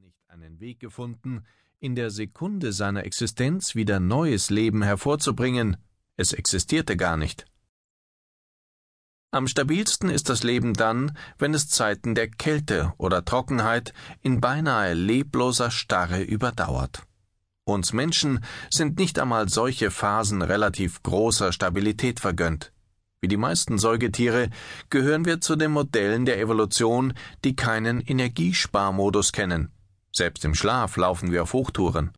nicht einen Weg gefunden, in der Sekunde seiner Existenz wieder neues Leben hervorzubringen, es existierte gar nicht. Am stabilsten ist das Leben dann, wenn es Zeiten der Kälte oder Trockenheit in beinahe lebloser Starre überdauert. Uns Menschen sind nicht einmal solche Phasen relativ großer Stabilität vergönnt. Wie die meisten Säugetiere gehören wir zu den Modellen der Evolution, die keinen Energiesparmodus kennen. Selbst im Schlaf laufen wir auf Hochtouren.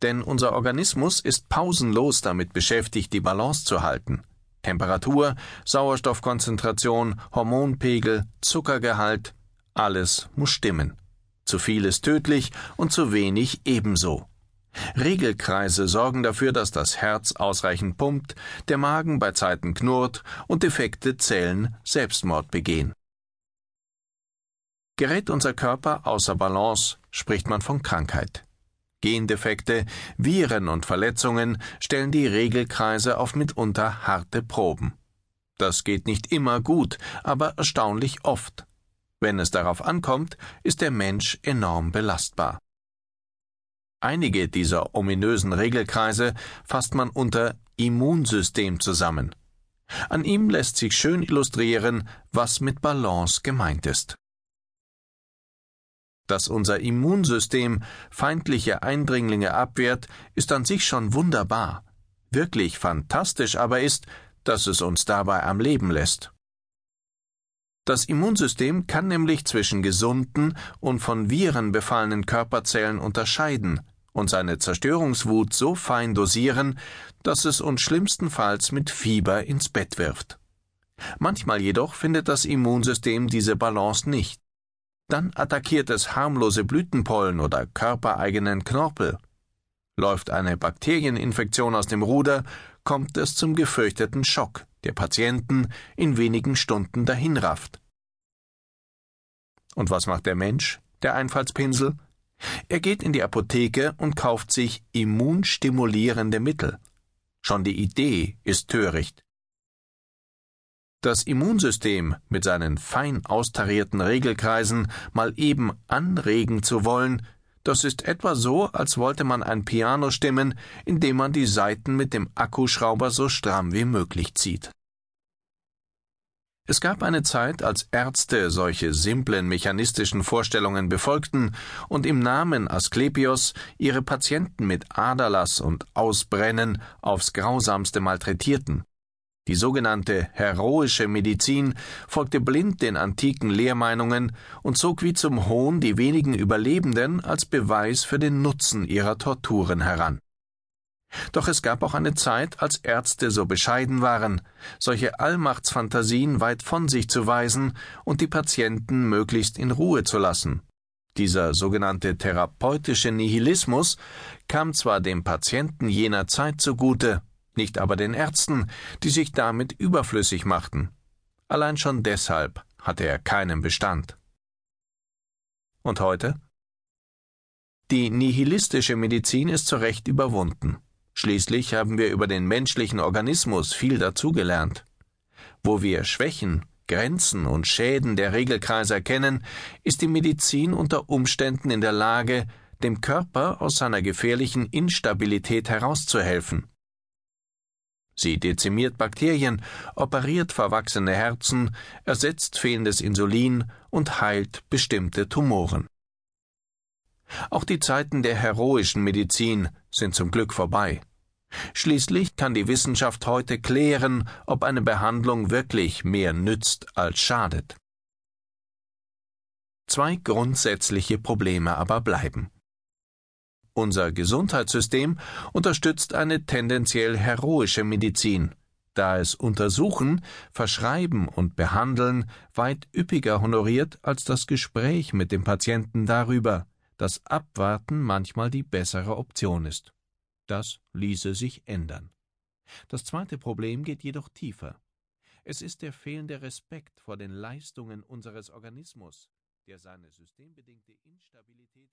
Denn unser Organismus ist pausenlos damit beschäftigt, die Balance zu halten. Temperatur, Sauerstoffkonzentration, Hormonpegel, Zuckergehalt, alles muss stimmen. Zu viel ist tödlich und zu wenig ebenso. Regelkreise sorgen dafür, dass das Herz ausreichend pumpt, der Magen bei Zeiten knurrt und defekte Zellen Selbstmord begehen. Gerät unser Körper außer Balance, spricht man von Krankheit. Gendefekte, Viren und Verletzungen stellen die Regelkreise auf mitunter harte Proben. Das geht nicht immer gut, aber erstaunlich oft. Wenn es darauf ankommt, ist der Mensch enorm belastbar. Einige dieser ominösen Regelkreise fasst man unter Immunsystem zusammen. An ihm lässt sich schön illustrieren, was mit Balance gemeint ist. Dass unser Immunsystem feindliche Eindringlinge abwehrt, ist an sich schon wunderbar. Wirklich fantastisch aber ist, dass es uns dabei am Leben lässt. Das Immunsystem kann nämlich zwischen gesunden und von Viren befallenen Körperzellen unterscheiden und seine Zerstörungswut so fein dosieren, dass es uns schlimmstenfalls mit Fieber ins Bett wirft. Manchmal jedoch findet das Immunsystem diese Balance nicht. Dann attackiert es harmlose Blütenpollen oder körpereigenen Knorpel. Läuft eine Bakterieninfektion aus dem Ruder, kommt es zum gefürchteten Schock, der Patienten in wenigen Stunden dahinrafft. Und was macht der Mensch, der Einfallspinsel? Er geht in die Apotheke und kauft sich immunstimulierende Mittel. Schon die Idee ist töricht. Das Immunsystem mit seinen fein austarierten Regelkreisen mal eben anregen zu wollen, das ist etwa so, als wollte man ein Piano stimmen, indem man die Saiten mit dem Akkuschrauber so stramm wie möglich zieht. Es gab eine Zeit, als Ärzte solche simplen mechanistischen Vorstellungen befolgten und im Namen Asklepios ihre Patienten mit Aderlass und Ausbrennen aufs grausamste malträtierten. Die sogenannte heroische Medizin folgte blind den antiken Lehrmeinungen und zog wie zum Hohn die wenigen Überlebenden als Beweis für den Nutzen ihrer Torturen heran. Doch es gab auch eine Zeit, als Ärzte so bescheiden waren, solche Allmachtsfantasien weit von sich zu weisen und die Patienten möglichst in Ruhe zu lassen. Dieser sogenannte therapeutische Nihilismus kam zwar dem Patienten jener Zeit zugute, nicht aber den Ärzten, die sich damit überflüssig machten. Allein schon deshalb hatte er keinen Bestand. Und heute? Die nihilistische Medizin ist zu Recht überwunden. Schließlich haben wir über den menschlichen Organismus viel dazugelernt. Wo wir Schwächen, Grenzen und Schäden der Regelkreise erkennen, ist die Medizin unter Umständen in der Lage, dem Körper aus seiner gefährlichen Instabilität herauszuhelfen. Sie dezimiert Bakterien, operiert verwachsene Herzen, ersetzt fehlendes Insulin und heilt bestimmte Tumoren. Auch die Zeiten der heroischen Medizin sind zum Glück vorbei. Schließlich kann die Wissenschaft heute klären, ob eine Behandlung wirklich mehr nützt als schadet. Zwei grundsätzliche Probleme aber bleiben. Unser Gesundheitssystem unterstützt eine tendenziell heroische Medizin, da es Untersuchen, Verschreiben und Behandeln weit üppiger honoriert als das Gespräch mit dem Patienten darüber, dass Abwarten manchmal die bessere Option ist. Das ließe sich ändern. Das zweite Problem geht jedoch tiefer. Es ist der fehlende Respekt vor den Leistungen unseres Organismus, der seine systembedingte Instabilität